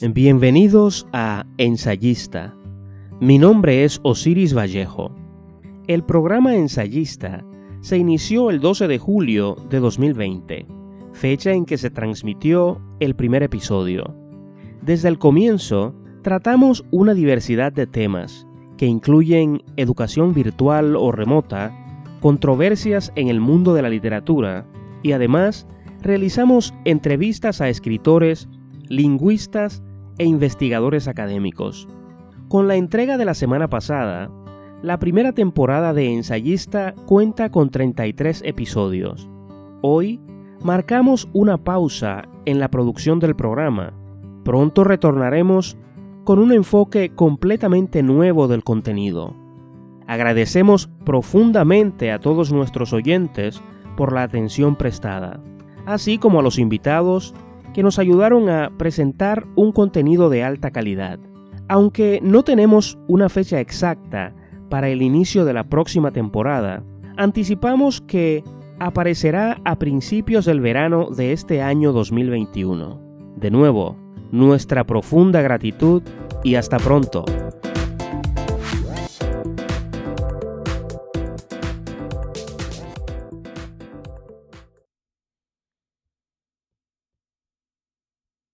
Bienvenidos a Ensayista. Mi nombre es Osiris Vallejo. El programa Ensayista se inició el 12 de julio de 2020, fecha en que se transmitió el primer episodio. Desde el comienzo, tratamos una diversidad de temas que incluyen educación virtual o remota, controversias en el mundo de la literatura y además realizamos entrevistas a escritores, lingüistas e investigadores académicos. Con la entrega de la semana pasada, la primera temporada de Ensayista cuenta con 33 episodios. Hoy marcamos una pausa en la producción del programa. Pronto retornaremos con un enfoque completamente nuevo del contenido. Agradecemos profundamente a todos nuestros oyentes por la atención prestada, así como a los invitados que nos ayudaron a presentar un contenido de alta calidad. Aunque no tenemos una fecha exacta para el inicio de la próxima temporada, anticipamos que aparecerá a principios del verano de este año 2021. De nuevo, nuestra profunda gratitud y hasta pronto.